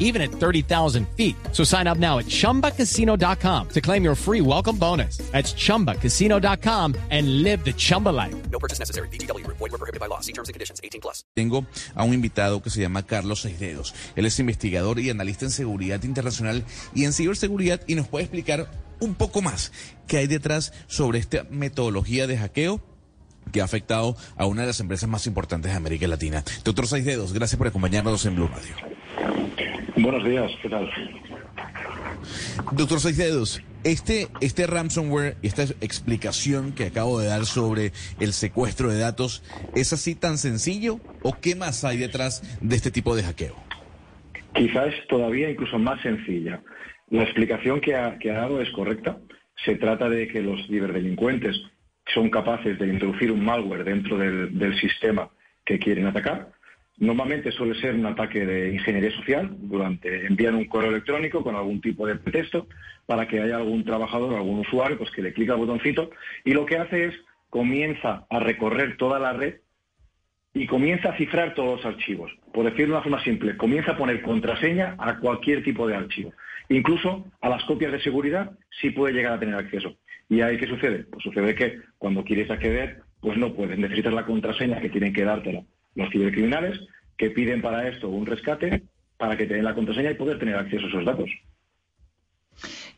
even at 30,000 feet. So sign up now at chumbacasino.com to claim your free welcome bonus. That's chumbacasino.com and live the Chumba life. No purchase necessary. BGW. Void were prohibited by law. See terms and conditions. 18 plus. Tengo a un invitado que se llama Carlos Seisdedos. Él es investigador y analista en seguridad internacional y en ciberseguridad y nos puede explicar un poco más qué hay detrás sobre esta metodología de hackeo que ha afectado a una de las empresas más importantes de América Latina. Doctor Seisdedos, gracias por acompañarnos en Blue Radio. Buenos días, ¿qué tal? Doctor Seisdedos, este, este ransomware y esta explicación que acabo de dar sobre el secuestro de datos, ¿es así tan sencillo o qué más hay detrás de este tipo de hackeo? Quizás todavía incluso más sencilla. La explicación que ha, que ha dado es correcta. Se trata de que los ciberdelincuentes son capaces de introducir un malware dentro del, del sistema que quieren atacar. Normalmente suele ser un ataque de ingeniería social, durante envían un correo electrónico con algún tipo de pretexto para que haya algún trabajador, algún usuario, pues que le clica al botoncito y lo que hace es comienza a recorrer toda la red y comienza a cifrar todos los archivos. Por decirlo de una forma simple, comienza a poner contraseña a cualquier tipo de archivo. Incluso a las copias de seguridad sí puede llegar a tener acceso. ¿Y ahí qué sucede? Pues sucede que cuando quieres acceder, pues no puedes. Necesitas la contraseña que tienen que dártela los cibercriminales, que piden para esto un rescate para que te den la contraseña y poder tener acceso a esos datos.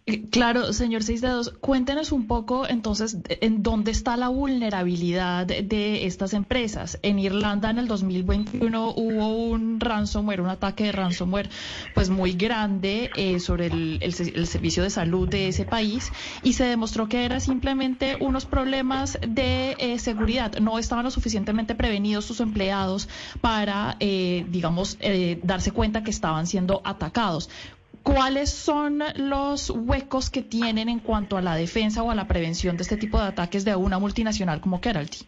Eh, Claro, señor Seis Dedos, cuéntenos un poco entonces en dónde está la vulnerabilidad de estas empresas. En Irlanda en el 2021 hubo un ransomware, un ataque de ransomware pues muy grande eh, sobre el, el se- el servicio de salud de ese país y se demostró que era simplemente unos problemas de eh, seguridad. No estaban lo suficientemente prevenidos sus empleados para, eh, digamos, darse cuenta que estaban siendo atacados. ¿Cuáles son los huecos que tienen en cuanto a la defensa o a la prevención de este tipo de ataques de una multinacional como Keralty?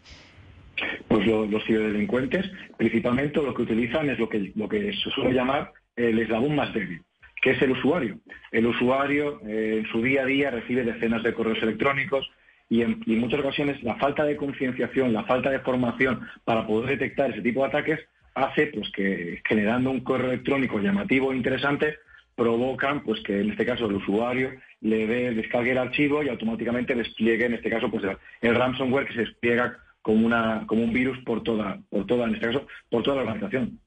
Pues lo- los ciberdelincuentes principalmente lo que utilizan es lo que, lo que se suele llamar el eslabón más débil, que es el usuario. El usuario eh, en su día a día recibe decenas de correos electrónicos y en, y en muchas ocasiones la falta de concienciación, la falta de formación para poder detectar ese tipo de ataques hace pues que generando un correo electrónico llamativo e interesante provocan pues que en este caso el usuario le dé, descargue el archivo y automáticamente despliegue en este caso pues el, ransomware que se despliega como una como un virus por toda por toda en este caso por toda la organización.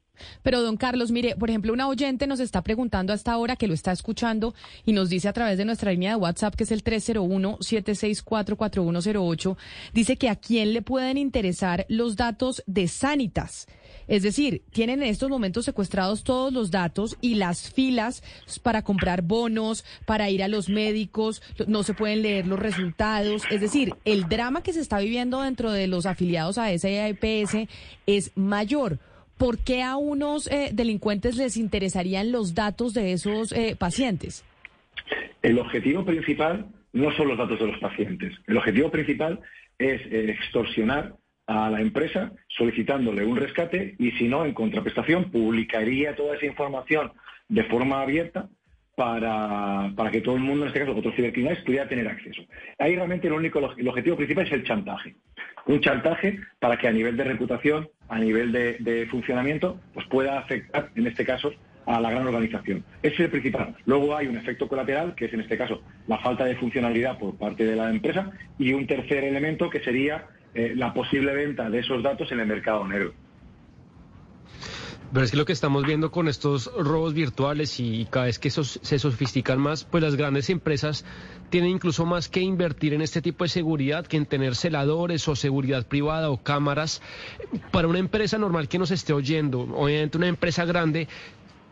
Pero don Carlos, mire, por ejemplo, una oyente nos está preguntando hasta ahora que lo está escuchando y nos dice a través de nuestra línea de WhatsApp, que es el 301-764-4108, dice que a quién le pueden interesar los datos de Sanitas. Es decir, tienen en estos momentos secuestrados todos los datos y las filas para comprar bonos, para ir a los médicos, no se pueden leer los resultados. Es decir, el drama que se está viviendo dentro de los afiliados a SAIPS es mayor. ¿Por qué a unos eh, delincuentes les interesarían los datos de esos eh, pacientes? El objetivo principal no son los datos de los pacientes. El objetivo principal es eh, extorsionar a la empresa solicitándole un rescate y si no, en contraprestación, publicaría toda esa información de forma abierta para, para que todo el mundo, en este caso otros cibercriminales, pudiera tener acceso. Ahí realmente lo único, el objetivo principal es el chantaje. Un chantaje para que a nivel de reputación, a nivel de, de funcionamiento, pues pueda afectar, en este caso, a la gran organización. Ese es el principal. Luego hay un efecto colateral, que es en este caso la falta de funcionalidad por parte de la empresa, y un tercer elemento que sería eh, la posible venta de esos datos en el mercado negro. Pero es que lo que estamos viendo con estos robos virtuales y cada vez que esos se sofistican más, pues las grandes empresas tienen incluso más que invertir en este tipo de seguridad que en tener celadores o seguridad privada o cámaras. Para una empresa normal que nos esté oyendo, obviamente una empresa grande,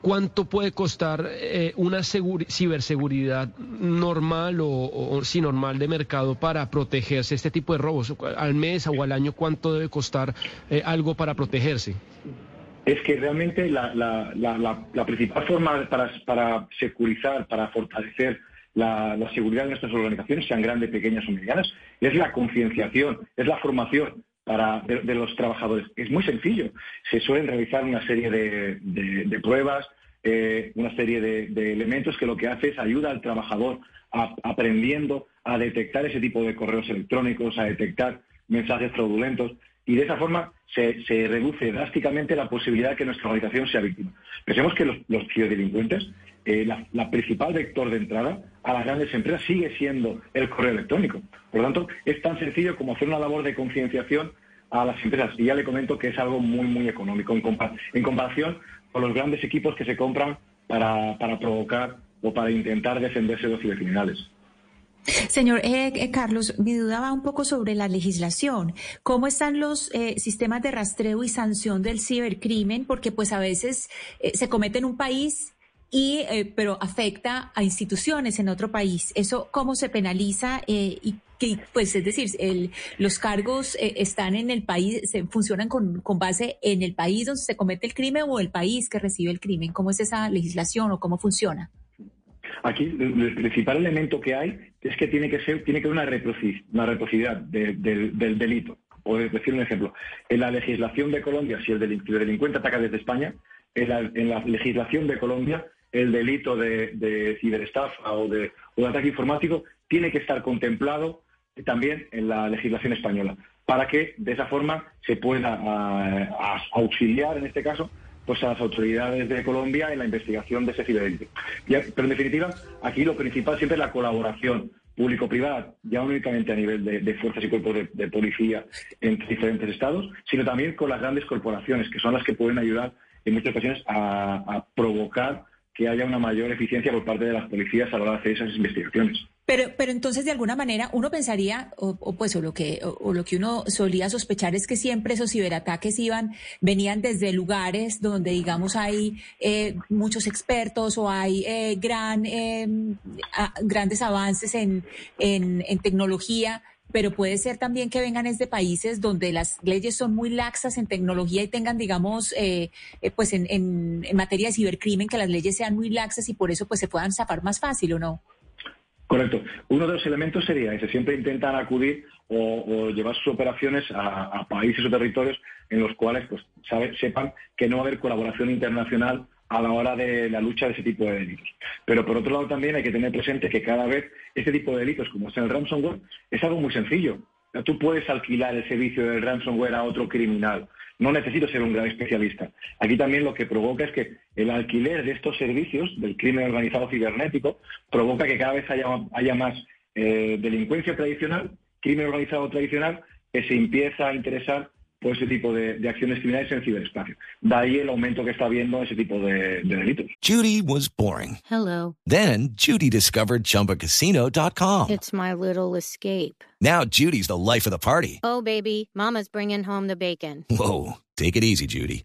¿cuánto puede costar eh, una seguri- ciberseguridad normal o, o sí normal de mercado para protegerse este tipo de robos? Al mes o al año, ¿cuánto debe costar eh, algo para protegerse? es que realmente la, la- la- principal forma para, para securizar, para fortalecer la, la seguridad de nuestras organizaciones, sean grandes, pequeñas o medianas, es la concienciación, es la formación para, de, los trabajadores. Es muy sencillo. Se suelen realizar una serie de, pruebas, eh, una serie de, elementos que lo que hace es ayuda al trabajador aprendiendo a detectar ese tipo de correos electrónicos, a detectar mensajes fraudulentos y de esa forma se, reduce drásticamente la posibilidad de que nuestra organización sea víctima. Pensemos que los, los ciberdelincuentes, eh, la, principal vector de entrada a las grandes empresas sigue siendo el correo electrónico. Por lo tanto, es tan sencillo como hacer una labor de concienciación a las empresas. Y ya le comento que es algo muy, muy económico en, comparación los grandes equipos que se compran para, para provocar o para intentar defenderse de los cibercriminales. Señor eh, eh, Carlos, mi duda va un poco sobre la legislación. ¿Cómo están los eh, sistemas de rastreo y sanción del cibercrimen? Porque pues a veces se comete en un país y pero afecta a instituciones en otro país. ¿Eso cómo se penaliza y que, pues es decir, los cargos están en el país, se funcionan con, con, base en el país donde se comete el crimen o el país que recibe el crimen. ¿Cómo es esa legislación o cómo funciona? Aquí el principal elemento que hay es que tiene que ser, tiene que haber una reciprocidad del delito. Por decir un ejemplo, en la legislación de Colombia, si el, delincuente ataca desde España, en la, legislación de Colombia, el delito de, ciberestafa o de, ataque informático tiene que estar contemplado también en la legislación española, para que de esa forma se pueda auxiliar, en este caso, pues a las autoridades de Colombia en la investigación de ese ciberdelito. Pero en definitiva, aquí lo principal siempre es la colaboración público-privada, ya no únicamente a nivel de, fuerzas y cuerpos de, policía entre diferentes estados, sino también con las grandes corporaciones, que son las que pueden ayudar en muchas ocasiones a provocar que haya una mayor eficiencia por parte de las policías a la hora de hacer esas investigaciones. Pero, pero entonces, de alguna manera, uno pensaría, o, pues, o lo que, o, lo que uno solía sospechar es que siempre esos ciberataques iban, venían desde lugares donde, digamos, hay eh, muchos expertos o hay eh, gran, eh, grandes avances en, en, en tecnología pero puede ser también que vengan desde países donde las leyes son muy laxas en tecnología y tengan, digamos, eh, pues en, en, en, materia de cibercrimen, que las leyes sean muy laxas y por eso pues se puedan zafar más fácil, ¿o no? Correcto. Uno de los elementos sería ese. Siempre intentan acudir o, llevar sus operaciones a, países o territorios en los cuales pues, sepan que no va a haber colaboración internacional a la hora de la lucha de ese tipo de delitos. Pero por otro lado también hay que tener presente que cada vez este tipo de delitos, como es el ransomware, es algo muy sencillo. Tú puedes alquilar el servicio del ransomware a otro criminal. No necesito ser un gran especialista. Aquí también lo que provoca es que el alquiler de estos servicios del crimen organizado cibernético provoca que cada vez haya, más eh, delincuencia tradicional, crimen organizado tradicional, que se empieza a interesar por ese tipo de, de, acciones criminales en el ciberespacio. De ahí el aumento que está habiendo ese tipo de, de delitos. Judy was boring. Hello. Then Judy discovered ChumbaCasino.com. It's my little escape. Now Judy's the life of the party. Oh, baby, mama's bringing home the bacon. Whoa, take it easy, Judy.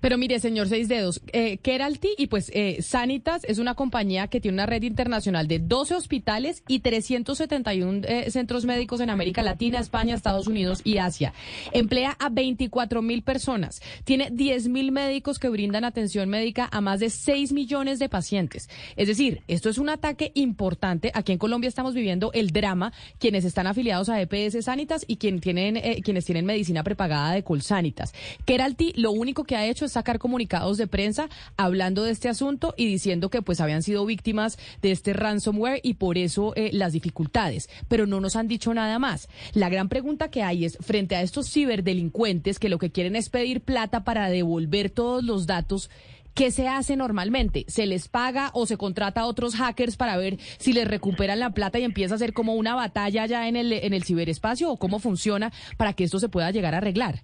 Pero mire, señor Seis Dedos, eh, Keralty y pues eh, Sanitas es una compañía que tiene una red internacional de 12 hospitales y 371 eh, centros médicos en América Latina, España, Estados Unidos y Asia. Emplea a 24 mil personas. Tiene 10 mil médicos que brindan atención médica a más de 6 millones de pacientes. Es decir, esto es un ataque importante. Aquí en Colombia estamos viviendo el drama, quienes están afiliados a EPS Sanitas y quien tienen, eh, quienes tienen medicina prepagada de Colsanitas. Keralty lo único que ha hecho es sacar comunicados de prensa hablando de este asunto y diciendo que pues habían sido víctimas de este ransomware y por eso eh, las dificultades, pero no nos han dicho nada más. La gran pregunta que hay es, frente a estos ciberdelincuentes que lo que quieren es pedir plata para devolver todos los datos, ¿Qué se hace normalmente? ¿Se les paga o se contrata a otros hackers para ver si les recuperan la plata y empieza a ser como una batalla ya en el, en el ciberespacio o cómo funciona para que esto se pueda llegar a arreglar?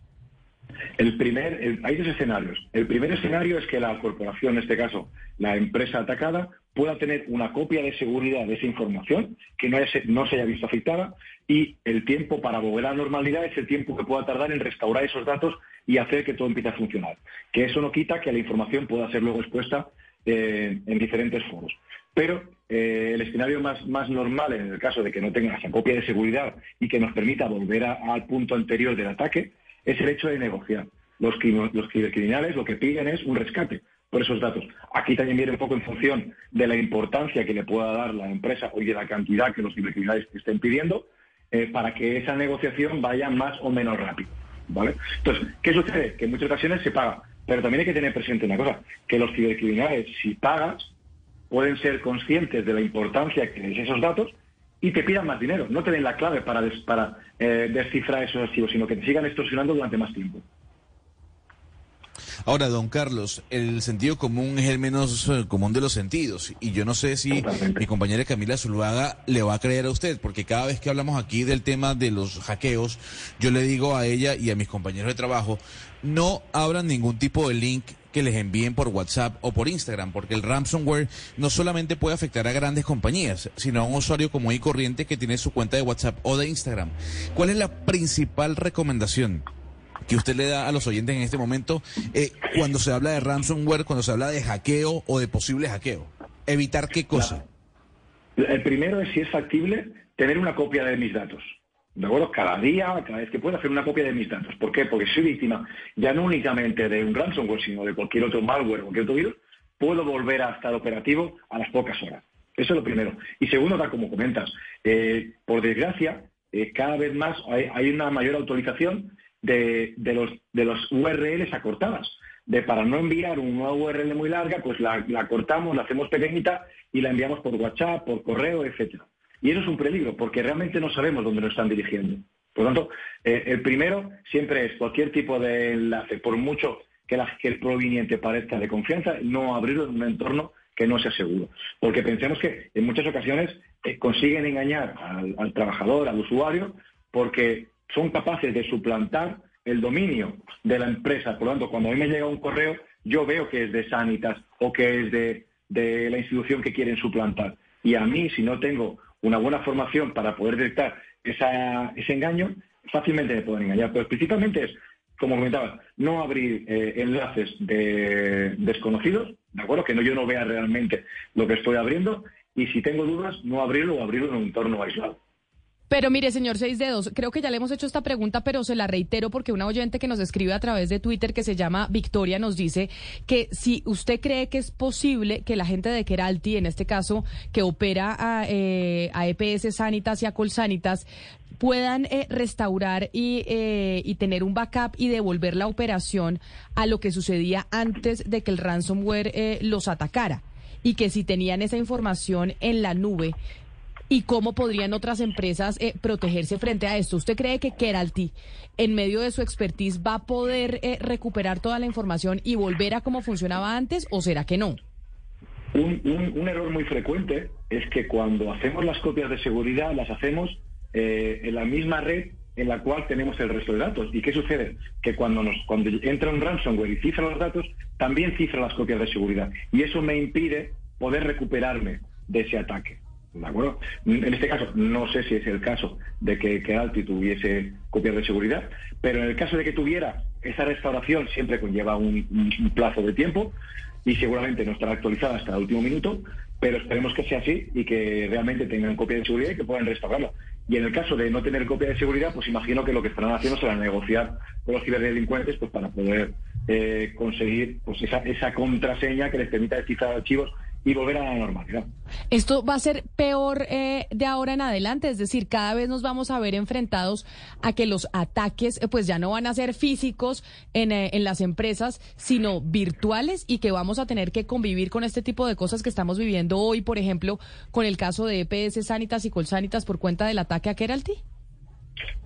El primer, hay dos escenarios. El primer escenario es que la corporación, en este caso la empresa atacada, pueda tener una copia de seguridad de esa información que no, no se haya visto afectada y el tiempo para volver a la normalidad es el tiempo que pueda tardar en restaurar esos datos y hacer que todo empiece a funcionar. Que eso no quita que la información pueda ser luego expuesta eh, en diferentes foros. Pero eh, el escenario más, más normal, en el caso de que no tengan esa copia de seguridad y que nos permita volver al punto anterior del ataque, es el hecho de negociar. Los, los cibercriminales lo que piden es un rescate por esos datos. Aquí también viene un poco en función de la importancia que le pueda dar la empresa o de la cantidad que los cibercriminales estén pidiendo eh, para que esa negociación vaya más o menos rápido. ¿vale? Entonces, ¿qué sucede? Que en muchas ocasiones se paga. Pero también hay que tener presente una cosa, que los cibercriminales, si pagas, pueden ser conscientes de la importancia que es esos datos y te pidan más dinero. No te den la clave para, para eh, descifrar esos archivos, sino que te sigan extorsionando durante más tiempo. Ahora, don Carlos, el sentido común es el menos eh, común de los sentidos. Y yo no sé si mi compañera Camila Zuluaga le va a creer a usted, porque cada vez que hablamos aquí del tema de los hackeos, yo le digo a ella y a mis compañeros de trabajo, no abran ningún tipo de link que les envíen por WhatsApp o por Instagram, porque el ransomware no solamente puede afectar a grandes compañías, sino a un usuario común y corriente que tiene su cuenta de WhatsApp o de Instagram. ¿Cuál es la principal recomendación que usted le da a los oyentes en este momento eh, cuando se habla de ransomware, cuando se habla de hackeo o de posible hackeo? ¿Evitar qué cosa? El primero es si es factible tener una copia de mis datos. ¿De acuerdo? Cada día, cada vez que pueda, hacer una copia de mis datos. ¿Por qué? Porque soy víctima ya no únicamente de un ransomware, sino de cualquier otro malware, cualquier otro virus, puedo volver a estar operativo a las pocas horas. Eso es lo primero. Y segundo, tal como comentas, eh, por desgracia, eh, cada vez más hay, una mayor autorización de, los, de los URLs acortadas. De para no enviar una URL muy larga, pues la, la cortamos, la hacemos pequeñita y la enviamos por WhatsApp, por correo, etcétera. Y eso es un peligro, porque realmente no sabemos dónde nos están dirigiendo. Por lo tanto, eh, el primero siempre es cualquier tipo de enlace, por mucho que, el proveniente parezca de confianza, no abrirlo en un entorno que no sea seguro. Porque pensemos que en muchas ocasiones eh, consiguen engañar al, trabajador, al usuario, porque son capaces de suplantar el dominio de la empresa. Por lo tanto, cuando a mí me llega un correo, yo veo que es de Sanitas o que es de, de la institución que quieren suplantar. Y a mí, si no tengo una buena formación para poder detectar ese engaño, fácilmente me pueden engañar. Pero principalmente es, como comentaba, no abrir eh, enlaces de desconocidos, ¿de acuerdo? Que no, yo no vea realmente lo que estoy abriendo y si tengo dudas, no abrirlo o abrirlo en un entorno aislado. Pero mire, señor Seis Dedos, creo que ya le hemos hecho esta pregunta, pero se la reitero porque una oyente que nos escribe a través de Twitter que se llama Victoria nos dice que si usted cree que es posible que la gente de Keralty, en este caso, que opera a, eh, EPS Sanitas y a Colsanitas, puedan eh, restaurar y, eh, y tener un backup y devolver la operación a lo que sucedía antes de que el ransomware eh, los atacara. Y que si tenían esa información en la nube, ¿Y cómo podrían otras empresas eh, protegerse frente a esto? ¿Usted cree que Keralty, en medio de su expertise, va a poder eh, recuperar toda la información y volver a cómo funcionaba antes o será que no? Un, error muy frecuente es que cuando hacemos las copias de seguridad las hacemos eh, en la misma red en la cual tenemos el resto de datos. ¿Y qué sucede? Que cuando, nos, cuando entra un ransomware y cifra los datos, también cifra las copias de seguridad. Y eso me impide poder recuperarme de ese ataque. En este caso, no sé si es el caso de que, Alti tuviese copias de seguridad, pero en el caso de que tuviera, esa restauración siempre conlleva un, plazo de tiempo y seguramente no estará actualizada hasta el último minuto, pero esperemos que sea así y que realmente tengan copia de seguridad y que puedan restaurarlo. Y en el caso de no tener copia de seguridad, pues imagino que lo que estarán haciendo será negociar con los ciberdelincuentes pues para poder eh, conseguir pues esa, esa contraseña que les permita descifrar archivos y volver a la normalidad. Esto va a ser peor eh, de ahora en adelante, es decir, cada vez nos vamos a ver enfrentados a que los ataques eh, pues ya no van a ser físicos en, eh, en, las empresas, sino virtuales y que vamos a tener que convivir con este tipo de cosas que estamos viviendo hoy, por ejemplo, con el caso de EPS Sanitas y Colsanitas por cuenta del ataque a Keralty.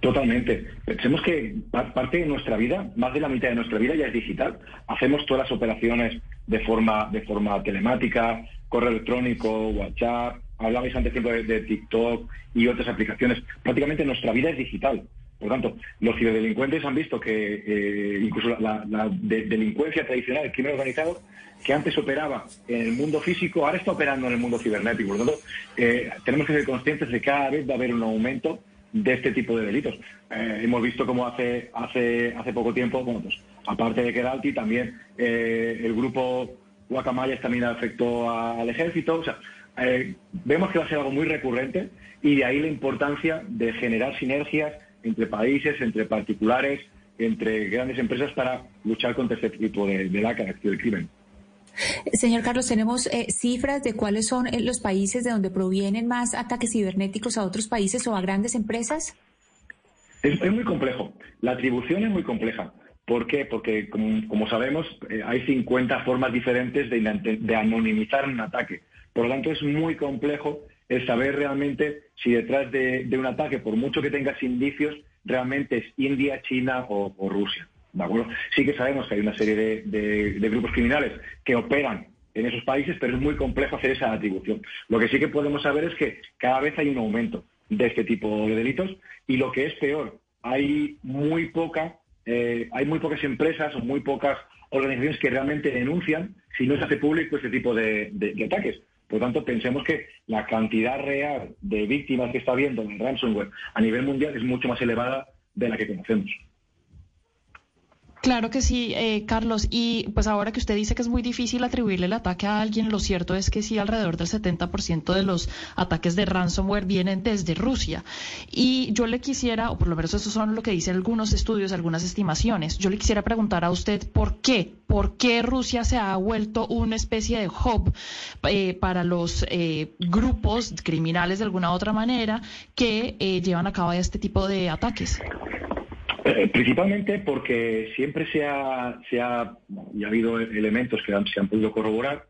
Totalmente. Pensemos que parte de nuestra vida, más de la mitad de nuestra vida ya es digital. Hacemos todas las operaciones de forma, de forma telemática, correo electrónico, WhatsApp, hablabais antes tiempo de, TikTok y otras aplicaciones. Prácticamente nuestra vida es digital. Por tanto, los ciberdelincuentes han visto que eh, incluso la, delincuencia tradicional, el crimen organizado, que antes operaba en el mundo físico, ahora está operando en el mundo cibernético. Por lo tanto, eh, tenemos que ser conscientes de que cada vez va a haber un aumento de este tipo de delitos. Eh, hemos visto como hace, hace, hace poco tiempo, bueno, pues aparte de Keralty, también eh, el grupo Guacamayas también afectó al ejército. O sea, eh, vemos que va a ser algo muy recurrente y de ahí la importancia de generar sinergias entre países, entre particulares, entre grandes empresas para luchar contra este tipo de, de lacra, del crimen. Señor Carlos, ¿tenemos eh, cifras de cuáles son eh, los países de donde provienen más ataques cibernéticos a otros países o a grandes empresas? Es, muy complejo. La atribución es muy compleja. ¿Por qué? Porque, como, sabemos, eh, hay 50 formas diferentes de, anonimizar un ataque. Por lo tanto, es muy complejo el saber realmente si detrás de, un ataque, por mucho que tengas indicios, realmente es India, China o Rusia. ¿De acuerdo? Sí que sabemos que hay una serie de, grupos criminales que operan en esos países, pero es muy complejo hacer esa atribución. Lo que sí que podemos saber es que cada vez hay un aumento de este tipo de delitos y lo que es peor, hay muy poca, eh, hay muy pocas empresas o muy pocas organizaciones que realmente denuncian si no se hace público este tipo de, de ataques. Por lo tanto, pensemos que la cantidad real de víctimas que está habiendo en ransomware a nivel mundial es mucho más elevada de la que conocemos. Claro que sí, eh, Carlos. Y pues ahora que usted dice que es muy difícil atribuirle el ataque a alguien, lo cierto es que sí, alrededor del 70% de los ataques de ransomware vienen desde Rusia. Y yo le quisiera, o por lo menos eso son lo que dicen algunos estudios, algunas estimaciones, yo le quisiera preguntar a usted por qué, por qué Rusia se ha vuelto una especie de hub eh, para los eh, grupos criminales de alguna otra manera que eh, llevan a cabo este tipo de ataques. Eh, principalmente porque siempre se ha, se ha, y ha habido elementos que se han podido corroborar,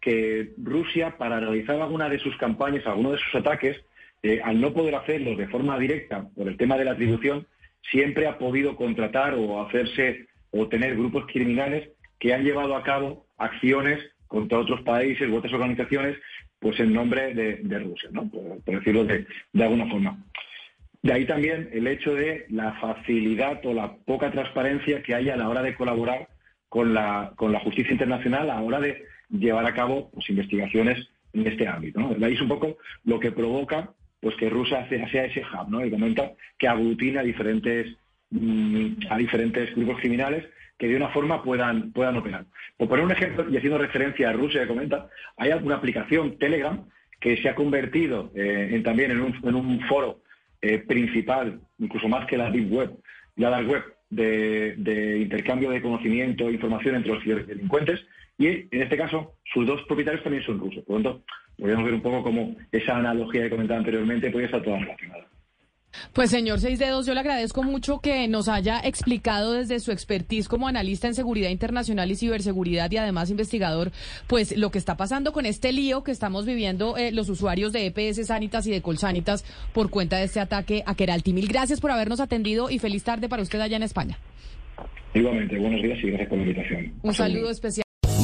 que Rusia, para realizar alguna de sus campañas, alguno de sus ataques, eh, al no poder hacerlo de forma directa por el tema de la atribución, siempre ha podido contratar o hacerse o tener grupos criminales que han llevado a cabo acciones contra otros países u otras organizaciones, pues en nombre de, Rusia, ¿no? por, decirlo de, de alguna forma. De ahí también el hecho de la facilidad o la poca transparencia que hay a la hora de colaborar con la, con la justicia internacional a la hora de llevar a cabo pues, investigaciones en este ámbito. De ahí es un poco lo que provoca pues que Rusia sea ese hub, ¿no? Comenta que aglutina a diferentes, mmm, a diferentes grupos criminales que de una forma puedan, puedan operar. Por poner un ejemplo, y haciendo referencia a Rusia, que comenta, hay alguna aplicación, Telegram, que se ha convertido eh, en, también en un, en un foro eh, principal, incluso más que la Deep Web, la Dark Web, de, de intercambio de conocimiento e información entre los delincuentes, y en este caso sus dos propietarios también son rusos. Por lo tanto, podríamos ver un poco cómo esa analogía que comentaba anteriormente puede estar toda relacionada. Pues señor Seis Dedos, yo le agradezco mucho que nos haya explicado desde su expertise como analista en seguridad internacional y ciberseguridad y además investigador, pues lo que está pasando con este lío que estamos viviendo eh, los usuarios de EPS Sanitas y de Colsanitas por cuenta de este ataque a Keralti. Mil gracias por habernos atendido y feliz tarde para usted allá en España. Igualmente, buenos días y gracias por la invitación. Un saludo especial.